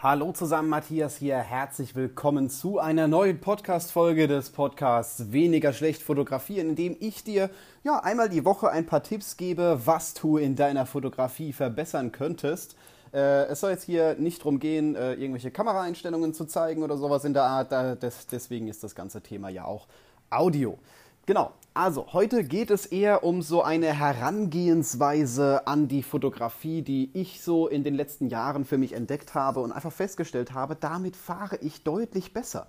Hallo zusammen, Matthias hier. Herzlich willkommen zu einer neuen Podcast-Folge des Podcasts Weniger schlecht fotografieren, in dem ich dir ja einmal die Woche ein paar Tipps gebe, was du in deiner Fotografie verbessern könntest. Äh, es soll jetzt hier nicht darum gehen, äh, irgendwelche Kameraeinstellungen zu zeigen oder sowas in der Art. Da, des, deswegen ist das ganze Thema ja auch Audio. Genau, also heute geht es eher um so eine Herangehensweise an die Fotografie, die ich so in den letzten Jahren für mich entdeckt habe und einfach festgestellt habe, damit fahre ich deutlich besser.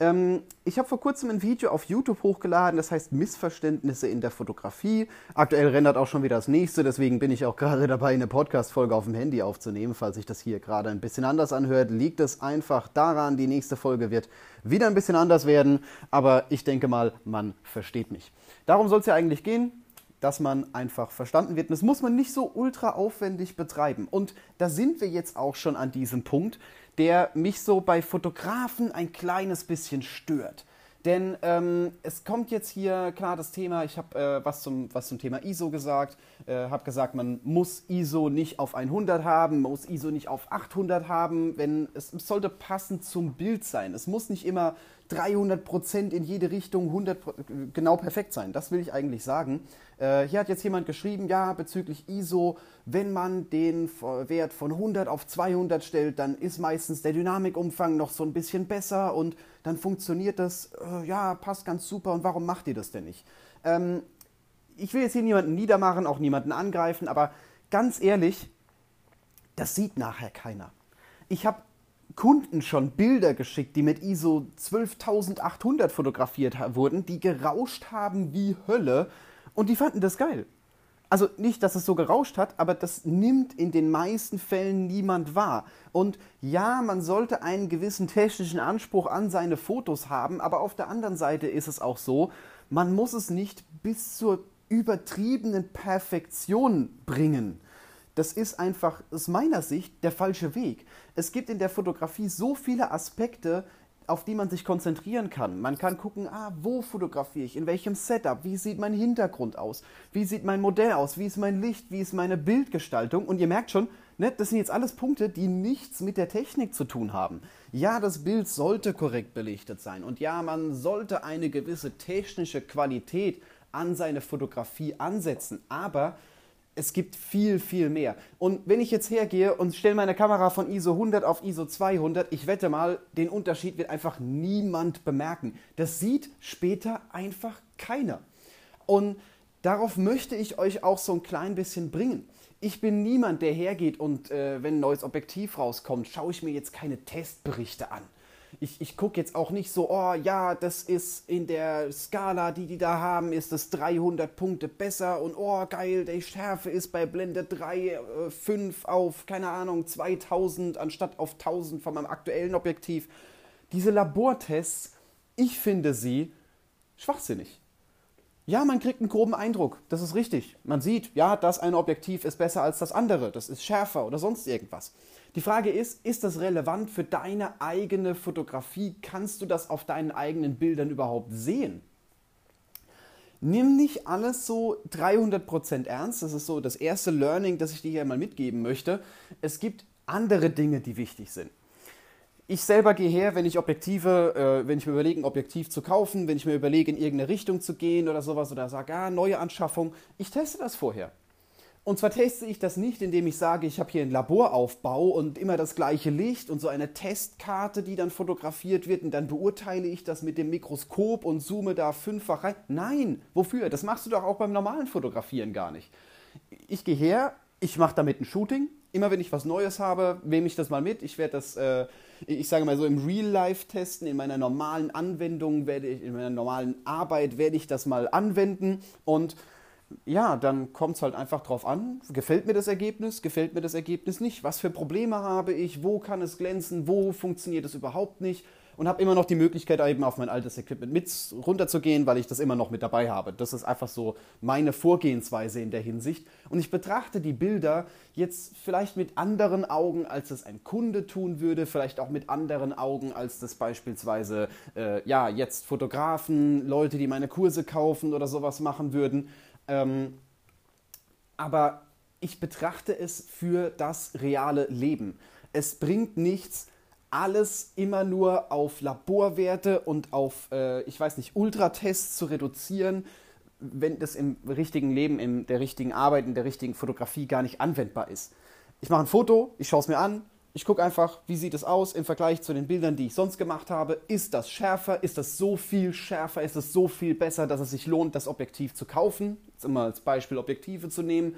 Ähm, ich habe vor kurzem ein Video auf YouTube hochgeladen, das heißt Missverständnisse in der Fotografie. Aktuell rendert auch schon wieder das nächste, deswegen bin ich auch gerade dabei, eine Podcast-Folge auf dem Handy aufzunehmen. Falls sich das hier gerade ein bisschen anders anhört, liegt es einfach daran, die nächste Folge wird wieder ein bisschen anders werden, aber ich denke mal, man versteht mich. Darum soll es ja eigentlich gehen dass man einfach verstanden wird. Und das muss man nicht so ultra aufwendig betreiben. Und da sind wir jetzt auch schon an diesem Punkt, der mich so bei Fotografen ein kleines bisschen stört. Denn ähm, es kommt jetzt hier klar das Thema, ich habe äh, was, zum, was zum Thema ISO gesagt, äh, habe gesagt, man muss ISO nicht auf 100 haben, man muss ISO nicht auf 800 haben, wenn es, es sollte passend zum Bild sein. Es muss nicht immer 300 Prozent in jede Richtung 100 genau perfekt sein. Das will ich eigentlich sagen. Äh, hier hat jetzt jemand geschrieben, ja, bezüglich ISO, wenn man den Wert von 100 auf 200 stellt, dann ist meistens der Dynamikumfang noch so ein bisschen besser und dann funktioniert das, äh, ja, passt ganz super und warum macht ihr das denn nicht? Ähm, ich will jetzt hier niemanden niedermachen, auch niemanden angreifen, aber ganz ehrlich, das sieht nachher keiner. Ich habe Kunden schon Bilder geschickt, die mit ISO 12800 fotografiert wurden, die gerauscht haben wie Hölle und die fanden das geil. Also nicht, dass es so gerauscht hat, aber das nimmt in den meisten Fällen niemand wahr. Und ja, man sollte einen gewissen technischen Anspruch an seine Fotos haben, aber auf der anderen Seite ist es auch so, man muss es nicht bis zur übertriebenen Perfektion bringen. Das ist einfach aus meiner Sicht der falsche Weg. Es gibt in der Fotografie so viele Aspekte, auf die man sich konzentrieren kann. Man kann gucken, ah, wo fotografiere ich, in welchem Setup, wie sieht mein Hintergrund aus, wie sieht mein Modell aus, wie ist mein Licht, wie ist meine Bildgestaltung. Und ihr merkt schon, ne, das sind jetzt alles Punkte, die nichts mit der Technik zu tun haben. Ja, das Bild sollte korrekt belichtet sein. Und ja, man sollte eine gewisse technische Qualität an seine Fotografie ansetzen, aber es gibt viel, viel mehr. Und wenn ich jetzt hergehe und stelle meine Kamera von ISO 100 auf ISO 200, ich wette mal, den Unterschied wird einfach niemand bemerken. Das sieht später einfach keiner. Und darauf möchte ich euch auch so ein klein bisschen bringen. Ich bin niemand, der hergeht und äh, wenn ein neues Objektiv rauskommt, schaue ich mir jetzt keine Testberichte an ich, ich gucke jetzt auch nicht so, oh ja, das ist in der Skala, die die da haben, ist das 300 Punkte besser und oh geil, die Schärfe ist bei Blende 3, 5 äh, auf, keine Ahnung, 2000 anstatt auf 1000 von meinem aktuellen Objektiv. Diese Labortests, ich finde sie schwachsinnig. Ja, man kriegt einen groben Eindruck, das ist richtig. Man sieht, ja, das eine Objektiv ist besser als das andere, das ist schärfer oder sonst irgendwas. Die Frage ist, ist das relevant für deine eigene Fotografie? Kannst du das auf deinen eigenen Bildern überhaupt sehen? Nimm nicht alles so 300% ernst. Das ist so das erste Learning, das ich dir hier mal mitgeben möchte. Es gibt andere Dinge, die wichtig sind. Ich selber gehe her, wenn ich Objektive, äh, wenn ich mir überlege, ein Objektiv zu kaufen, wenn ich mir überlege, in irgendeine Richtung zu gehen oder sowas oder sage, ah, neue Anschaffung, ich teste das vorher. Und zwar teste ich das nicht, indem ich sage, ich habe hier einen Laboraufbau und immer das gleiche Licht und so eine Testkarte, die dann fotografiert wird und dann beurteile ich das mit dem Mikroskop und zoome da fünffach rein. Nein, wofür? Das machst du doch auch beim normalen Fotografieren gar nicht. Ich gehe her, ich mache damit ein Shooting. Immer wenn ich was Neues habe, nehme ich das mal mit. Ich werde das, äh, ich sage mal so, im Real Life testen. In meiner normalen Anwendung werde ich, in meiner normalen Arbeit werde ich das mal anwenden. Und ja, dann kommt es halt einfach drauf an, gefällt mir das Ergebnis, gefällt mir das Ergebnis nicht, was für Probleme habe ich, wo kann es glänzen, wo funktioniert es überhaupt nicht und habe immer noch die Möglichkeit, eben auf mein altes Equipment mit runterzugehen, weil ich das immer noch mit dabei habe. Das ist einfach so meine Vorgehensweise in der Hinsicht. Und ich betrachte die Bilder jetzt vielleicht mit anderen Augen, als es ein Kunde tun würde, vielleicht auch mit anderen Augen, als das beispielsweise, äh, ja, jetzt Fotografen, Leute, die meine Kurse kaufen oder sowas machen würden. Ähm, aber ich betrachte es für das reale Leben. Es bringt nichts, alles immer nur auf Laborwerte und auf, äh, ich weiß nicht, Ultratests zu reduzieren, wenn das im richtigen Leben, in der richtigen Arbeit, in der richtigen Fotografie gar nicht anwendbar ist. Ich mache ein Foto, ich schaue es mir an, ich gucke einfach, wie sieht es aus im Vergleich zu den Bildern, die ich sonst gemacht habe. Ist das schärfer? Ist das so viel schärfer? Ist es so viel besser, dass es sich lohnt, das Objektiv zu kaufen? Jetzt immer als Beispiel Objektive zu nehmen.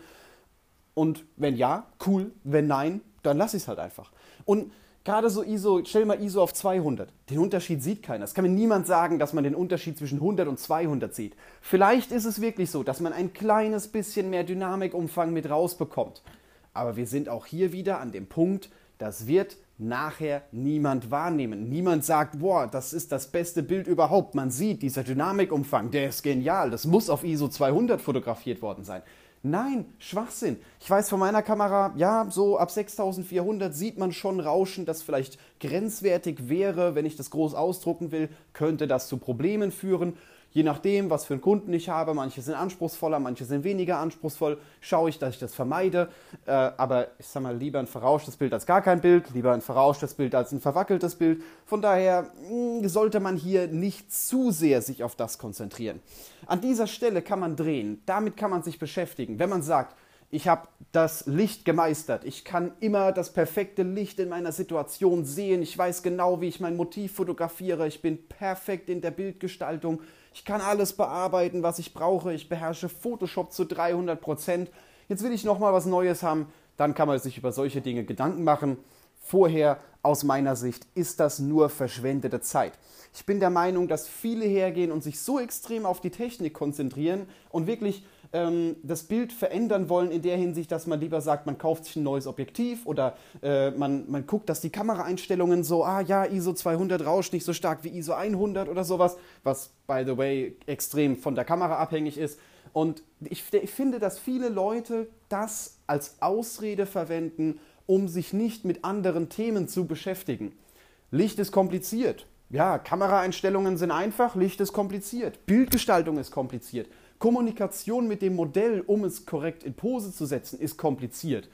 Und wenn ja, cool. Wenn nein, dann lasse ich es halt einfach. Und gerade so ISO, stell mal ISO auf 200. Den Unterschied sieht keiner. Es kann mir niemand sagen, dass man den Unterschied zwischen 100 und 200 sieht. Vielleicht ist es wirklich so, dass man ein kleines bisschen mehr Dynamikumfang mit rausbekommt. Aber wir sind auch hier wieder an dem Punkt, das wird nachher niemand wahrnehmen. Niemand sagt, boah, das ist das beste Bild überhaupt. Man sieht, dieser Dynamikumfang, der ist genial. Das muss auf ISO 200 fotografiert worden sein. Nein, Schwachsinn. Ich weiß von meiner Kamera, ja, so ab 6400 sieht man schon Rauschen, das vielleicht grenzwertig wäre. Wenn ich das groß ausdrucken will, könnte das zu Problemen führen. Je nachdem, was für einen Kunden ich habe, manche sind anspruchsvoller, manche sind weniger anspruchsvoll, schaue ich, dass ich das vermeide. Äh, aber ich sage mal, lieber ein verrauschtes Bild als gar kein Bild, lieber ein verrauschtes Bild als ein verwackeltes Bild. Von daher mh, hm, sollte man hier nicht zu sehr sich auf das konzentrieren. An dieser Stelle kann man drehen, damit kann man sich beschäftigen. Wenn man sagt, ich habe das Licht gemeistert. Ich kann immer das perfekte Licht in meiner Situation sehen. Ich weiß genau, wie ich mein Motiv fotografiere. Ich bin perfekt in der Bildgestaltung. Ich kann alles bearbeiten, was ich brauche. Ich beherrsche Photoshop zu 300 Prozent. Jetzt will ich nochmal was Neues haben. Dann kann man sich über solche Dinge Gedanken machen. Vorher, aus meiner Sicht, ist das nur verschwendete Zeit. Ich bin der Meinung, dass viele hergehen und sich so extrem auf die Technik konzentrieren und wirklich ähm, das Bild verändern wollen in der Hinsicht, dass man lieber sagt, man kauft sich ein neues Objektiv oder äh, man, man guckt, dass die Kameraeinstellungen so, ah ja, ISO 200 rauscht nicht so stark wie ISO 100 oder sowas, was, by the way, extrem von der Kamera abhängig ist. Und ich, ich finde, dass viele Leute das als Ausrede verwenden, um sich nicht mit anderen Themen zu beschäftigen. Licht ist kompliziert. Ja, Kameraeinstellungen sind einfach, Licht ist kompliziert. Bildgestaltung ist kompliziert. Kommunikation mit dem Modell, um es korrekt in Pose zu setzen, ist kompliziert.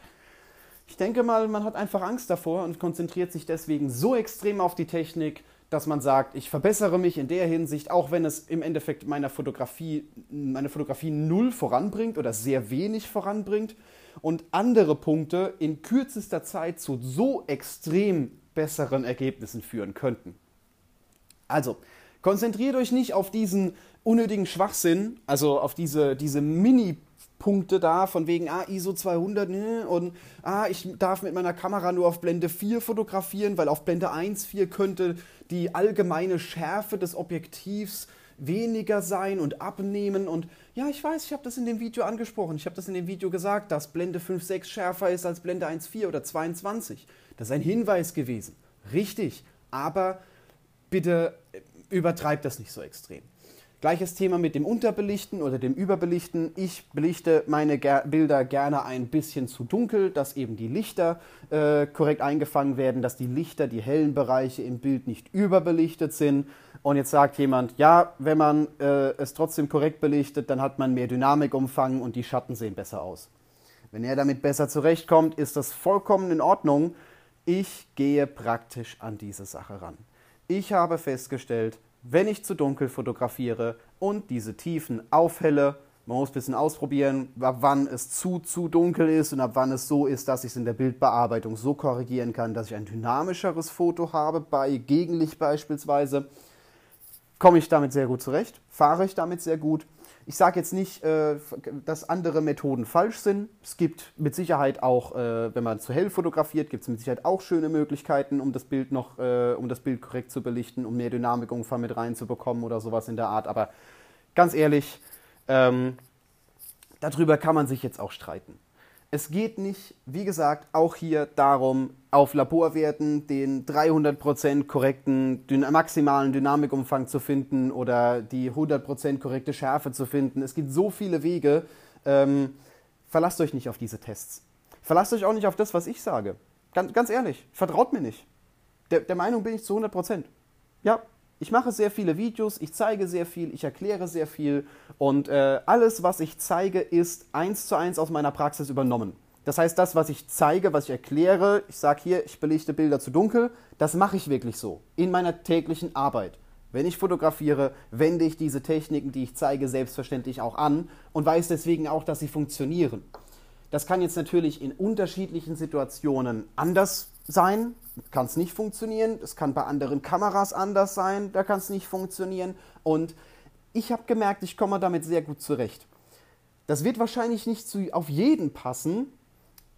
Ich denke mal, man hat einfach Angst davor und konzentriert sich deswegen so extrem auf die Technik, dass man sagt, ich verbessere mich in der Hinsicht, auch wenn es im Endeffekt meiner Fotografie, meine Fotografie null voranbringt oder sehr wenig voranbringt und andere Punkte in kürzester Zeit zu so extrem besseren Ergebnissen führen könnten. Also, konzentriert euch nicht auf diesen unnötigen Schwachsinn, also auf diese, diese Mini- Punkte da, von wegen, ah, ISO 200, ne, und ah, ich darf mit meiner Kamera nur auf Blende 4 fotografieren, weil auf Blende 1, 4 könnte die allgemeine Schärfe des Objektivs weniger sein und abnehmen. Und ja, ich weiß, ich habe das in dem Video angesprochen. Ich habe das in dem Video gesagt, dass Blende 5, 6 schärfer ist als Blende 1, 4 oder 22. Das ist ein Hinweis gewesen. Richtig. Aber bitte übertreibt das nicht so extrem. Gleiches Thema mit dem Unterbelichten oder dem Überbelichten. Ich belichte meine Ger Bilder gerne ein bisschen zu dunkel, dass eben die Lichter äh, korrekt eingefangen werden, dass die Lichter, die hellen Bereiche im Bild nicht überbelichtet sind. Und jetzt sagt jemand, ja, wenn man äh, es trotzdem korrekt belichtet, dann hat man mehr Dynamikumfang und die Schatten sehen besser aus. Wenn er damit besser zurechtkommt, ist das vollkommen in Ordnung. Ich gehe praktisch an diese Sache ran. Ich habe festgestellt, wenn ich zu dunkel fotografiere und diese Tiefen aufhelle, man muss ein bisschen ausprobieren, ab wann es zu, zu dunkel ist und ab wann es so ist, dass ich es in der Bildbearbeitung so korrigieren kann, dass ich ein dynamischeres Foto habe, bei Gegenlicht beispielsweise, komme ich damit sehr gut zurecht, fahre ich damit sehr gut ich sage jetzt nicht, äh, dass andere Methoden falsch sind. Es gibt mit Sicherheit auch, äh, wenn man zu hell fotografiert, gibt es mit Sicherheit auch schöne Möglichkeiten, um das Bild noch, äh, um das Bild korrekt zu belichten, um mehr Dynamikumfang mit reinzubekommen oder sowas in der Art. Aber ganz ehrlich, ähm, darüber kann man sich jetzt auch streiten. Es geht nicht, wie gesagt, auch hier darum, auf Laborwerten den 300% korrekten maximalen Dynamikumfang zu finden oder die 100% korrekte Schärfe zu finden. Es gibt so viele Wege. Ähm, verlasst euch nicht auf diese Tests. Verlasst euch auch nicht auf das, was ich sage. Ganz, ganz ehrlich, vertraut mir nicht. Der, der Meinung bin ich zu 100%. Ja, ich mache sehr viele Videos, ich zeige sehr viel, ich erkläre sehr viel und äh, alles, was ich zeige, ist eins zu eins aus meiner Praxis übernommen. Das heißt, das, was ich zeige, was ich erkläre, ich sage hier, ich belichte Bilder zu dunkel, das mache ich wirklich so in meiner täglichen Arbeit. Wenn ich fotografiere, wende ich diese Techniken, die ich zeige, selbstverständlich auch an und weiß deswegen auch, dass sie funktionieren. Das kann jetzt natürlich in unterschiedlichen Situationen anders sein, kann es nicht funktionieren. Es kann bei anderen Kameras anders sein, da kann es nicht funktionieren. Und ich habe gemerkt, ich komme damit sehr gut zurecht. Das wird wahrscheinlich nicht zu, auf jeden passen,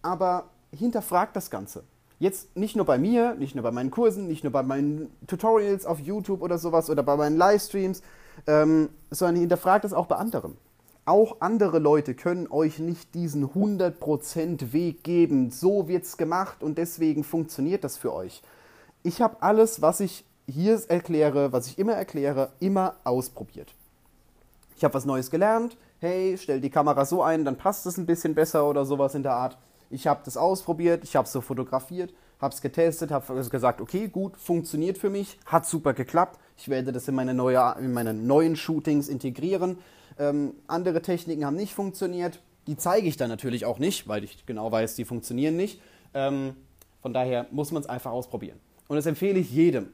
aber hinterfragt das Ganze. Jetzt nicht nur bei mir, nicht nur bei meinen Kursen, nicht nur bei meinen Tutorials auf YouTube oder sowas oder bei meinen Livestreams, ähm, sondern hinterfragt es auch bei anderen. Auch andere Leute können euch nicht diesen 100% Weg geben. So wird es gemacht und deswegen funktioniert das für euch. Ich habe alles, was ich hier erkläre, was ich immer erkläre, immer ausprobiert. Ich habe was Neues gelernt. Hey, stell die Kamera so ein, dann passt es ein bisschen besser oder sowas in der Art. Ich habe das ausprobiert, ich habe es so fotografiert, habe es getestet, habe gesagt, okay, gut, funktioniert für mich, hat super geklappt. Ich werde das in meine, neue, in meine neuen Shootings integrieren. Ähm, andere Techniken haben nicht funktioniert. Die zeige ich dann natürlich auch nicht, weil ich genau weiß, die funktionieren nicht. Ähm, von daher muss man es einfach ausprobieren. Und das empfehle ich jedem.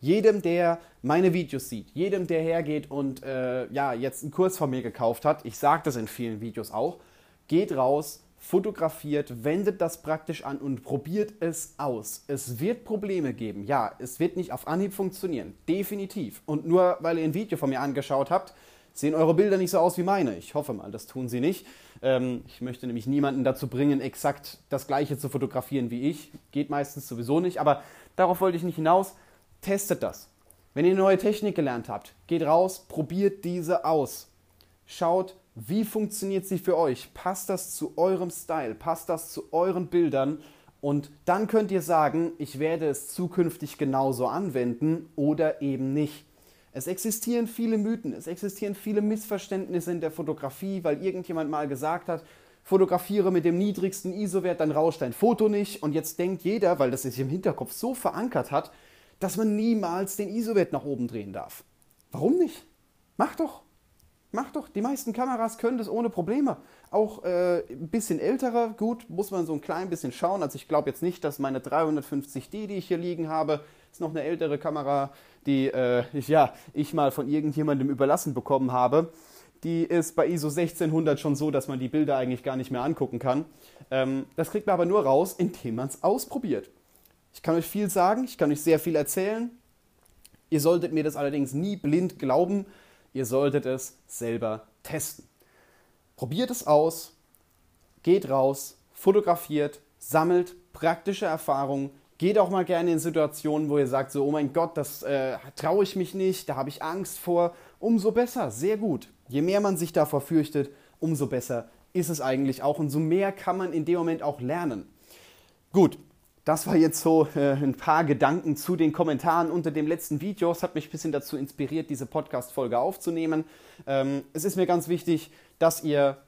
Jedem, der meine Videos sieht, jedem, der hergeht und äh, ja, jetzt einen Kurs von mir gekauft hat, ich sage das in vielen Videos auch, geht raus, fotografiert, wendet das praktisch an und probiert es aus. Es wird Probleme geben. Ja, es wird nicht auf Anhieb funktionieren. Definitiv. Und nur weil ihr ein Video von mir angeschaut habt, sehen eure Bilder nicht so aus wie meine. Ich hoffe mal, das tun sie nicht. Ähm, ich möchte nämlich niemanden dazu bringen, exakt das gleiche zu fotografieren wie ich. Geht meistens sowieso nicht. Aber darauf wollte ich nicht hinaus. Testet das. Wenn ihr eine neue Technik gelernt habt, geht raus, probiert diese aus. Schaut, wie funktioniert sie für euch? Passt das zu eurem Style? Passt das zu euren Bildern? Und dann könnt ihr sagen, ich werde es zukünftig genauso anwenden oder eben nicht. Es existieren viele Mythen, es existieren viele Missverständnisse in der Fotografie, weil irgendjemand mal gesagt hat, fotografiere mit dem niedrigsten ISO-Wert, dann rauscht dein Foto nicht. Und jetzt denkt jeder, weil das sich im Hinterkopf so verankert hat, dass man niemals den ISO-Wert nach oben drehen darf. Warum nicht? Mach doch. Mach doch, die meisten Kameras können das ohne Probleme. Auch äh, ein bisschen ältere, gut, muss man so ein klein bisschen schauen. Also ich glaube jetzt nicht, dass meine 350D, die ich hier liegen habe, ist noch eine ältere Kamera, die äh, ich, ja, ich mal von irgendjemandem überlassen bekommen habe. Die ist bei ISO 1600 schon so, dass man die Bilder eigentlich gar nicht mehr angucken kann. Ähm, das kriegt man aber nur raus, indem man es ausprobiert. Ich kann euch viel sagen, ich kann euch sehr viel erzählen. Ihr solltet mir das allerdings nie blind glauben Ihr solltet es selber testen. Probiert es aus, geht raus, fotografiert, sammelt praktische Erfahrungen, geht auch mal gerne in Situationen, wo ihr sagt, so, oh mein Gott, das äh, traue ich mich nicht, da habe ich Angst vor. Umso besser, sehr gut. Je mehr man sich davor fürchtet, umso besser ist es eigentlich auch. Und so mehr kann man in dem Moment auch lernen. Gut, das war jetzt so äh, ein paar Gedanken zu den Kommentaren unter dem letzten Video. Es hat mich ein bisschen dazu inspiriert, diese Podcast-Folge aufzunehmen. Ähm, es ist mir ganz wichtig, dass ihr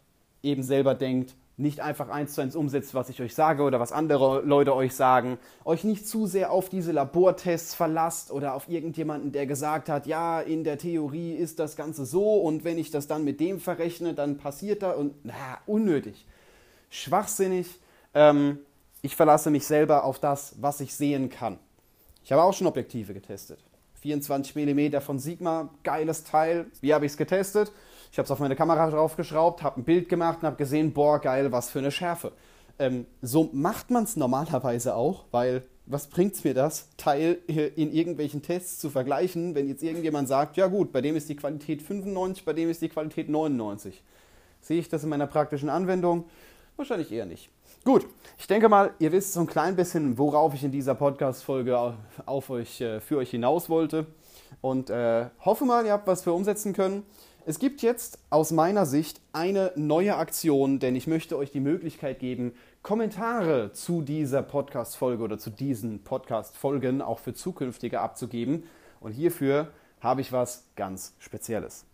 eben selber denkt, nicht einfach eins zu eins umsetzt, was ich euch sage oder was andere Leute euch sagen, euch nicht zu sehr auf diese Labortests verlasst oder auf irgendjemanden, der gesagt hat, ja, in der Theorie ist das Ganze so und wenn ich das dann mit dem verrechne, dann passiert da und na, unnötig, schwachsinnig. Ähm, ich verlasse mich selber auf das, was ich sehen kann. Ich habe auch schon Objektive getestet. 24 mm von Sigma, geiles Teil. Wie habe ich es getestet? Ich habe es auf meine Kamera draufgeschraubt, habe ein Bild gemacht und habe gesehen, boah, geil, was für eine Schärfe. Ähm, so macht man es normalerweise auch, weil was bringt es mir das, Teil in irgendwelchen Tests zu vergleichen, wenn jetzt irgendjemand sagt, ja gut, bei dem ist die Qualität 95, bei dem ist die Qualität 99. Sehe ich das in meiner praktischen Anwendung? Wahrscheinlich eher nicht. Gut, ich denke mal, ihr wisst so ein klein bisschen, worauf ich in dieser Podcast-Folge auf euch, äh, für euch hinaus wollte. Und äh, hoffe mal, ihr habt was für umsetzen können. Es gibt jetzt aus meiner Sicht eine neue Aktion, denn ich möchte euch die Möglichkeit geben, Kommentare zu dieser Podcast-Folge oder zu diesen Podcast-Folgen auch für zukünftige abzugeben. Und hierfür habe ich was ganz Spezielles.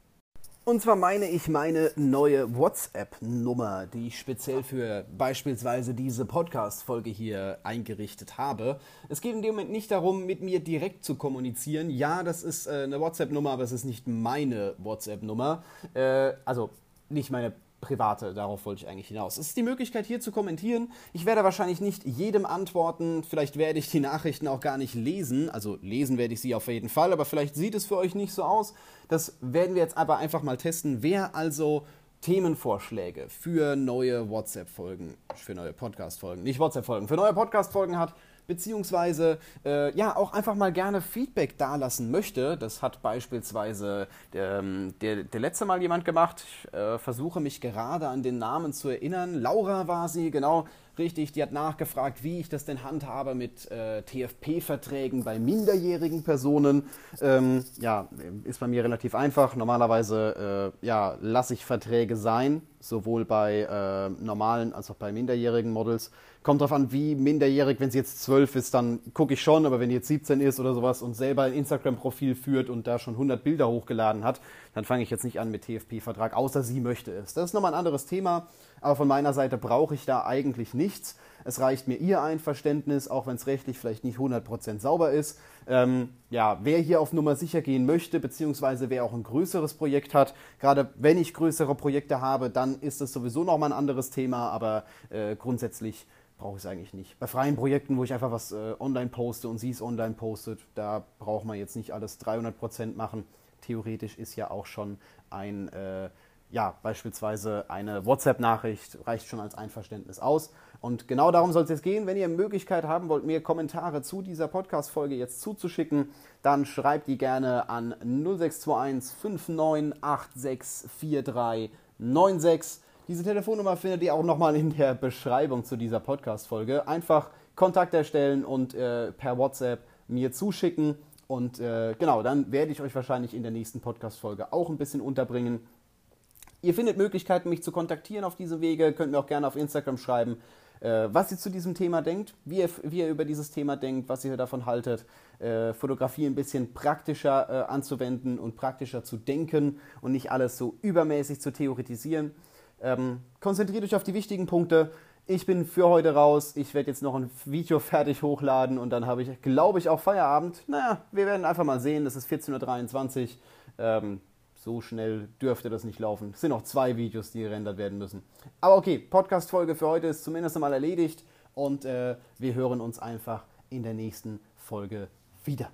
Und zwar meine ich meine neue WhatsApp-Nummer, die ich speziell für beispielsweise diese Podcast-Folge hier eingerichtet habe. Es geht in dem Moment nicht darum, mit mir direkt zu kommunizieren. Ja, das ist äh, eine WhatsApp-Nummer, aber es ist nicht meine WhatsApp-Nummer. Äh, also nicht meine private, darauf wollte ich eigentlich hinaus. Es ist die Möglichkeit hier zu kommentieren. Ich werde wahrscheinlich nicht jedem antworten, vielleicht werde ich die Nachrichten auch gar nicht lesen, also lesen werde ich sie auf jeden Fall, aber vielleicht sieht es für euch nicht so aus. Das werden wir jetzt aber einfach mal testen. Wer also Themenvorschläge für neue WhatsApp-Folgen, für neue Podcast-Folgen, nicht WhatsApp-Folgen, für neue Podcast-Folgen hat, beziehungsweise äh, ja auch einfach mal gerne Feedback dalassen möchte. Das hat beispielsweise der, ähm, der, der letzte Mal jemand gemacht. Ich äh, versuche mich gerade an den Namen zu erinnern. Laura war sie, genau. Richtig, die hat nachgefragt, wie ich das denn handhabe mit äh, TFP-Verträgen bei minderjährigen Personen. Ähm, ja, ist bei mir relativ einfach. Normalerweise äh, ja, lasse ich Verträge sein, sowohl bei äh, normalen als auch bei minderjährigen Models. Kommt darauf an, wie minderjährig, wenn sie jetzt 12 ist, dann gucke ich schon, aber wenn die jetzt 17 ist oder sowas und selber ein Instagram-Profil führt und da schon 100 Bilder hochgeladen hat, dann fange ich jetzt nicht an mit TFP-Vertrag, außer sie möchte es. Das ist nochmal ein anderes Thema, aber von meiner Seite brauche ich da eigentlich nichts. Es reicht mir ihr Einverständnis, auch wenn es rechtlich vielleicht nicht 100% sauber ist. Ähm, ja, wer hier auf Nummer sicher gehen möchte, beziehungsweise wer auch ein größeres Projekt hat, gerade wenn ich größere Projekte habe, dann ist das sowieso nochmal ein anderes Thema, aber äh, grundsätzlich brauche ich es eigentlich nicht. Bei freien Projekten, wo ich einfach was äh, online poste und sie es online postet, da braucht man jetzt nicht alles 300% machen. Theoretisch ist ja auch schon ein, äh, ja, beispielsweise eine WhatsApp-Nachricht reicht schon als Einverständnis aus. Und genau darum soll es jetzt gehen. Wenn ihr Möglichkeit haben wollt, mir Kommentare zu dieser Podcast-Folge jetzt zuzuschicken, dann schreibt die gerne an 0621 5986 4396. Diese Telefonnummer findet ihr auch nochmal in der Beschreibung zu dieser Podcast-Folge. Einfach Kontakt erstellen und äh, per WhatsApp mir zuschicken. Und äh, genau, dann werde ich euch wahrscheinlich in der nächsten Podcast-Folge auch ein bisschen unterbringen. Ihr findet Möglichkeiten, mich zu kontaktieren auf diese Wege. Könnt mir auch gerne auf Instagram schreiben, äh, was ihr zu diesem Thema denkt, wie ihr, wie ihr über dieses Thema denkt, was ihr davon haltet. Äh, Fotografie ein bisschen praktischer äh, anzuwenden und praktischer zu denken und nicht alles so übermäßig zu theoretisieren. Ähm, konzentriert euch auf die wichtigen Punkte. Ich bin für heute raus. Ich werde jetzt noch ein Video fertig hochladen und dann habe ich, glaube ich, auch Feierabend. Naja, wir werden einfach mal sehen. Das ist 14.23 Uhr. Ähm, so schnell dürfte das nicht laufen. Es sind noch zwei Videos, die gerendert werden müssen. Aber okay, Podcast-Folge für heute ist zumindest einmal erledigt und äh, wir hören uns einfach in der nächsten Folge wieder.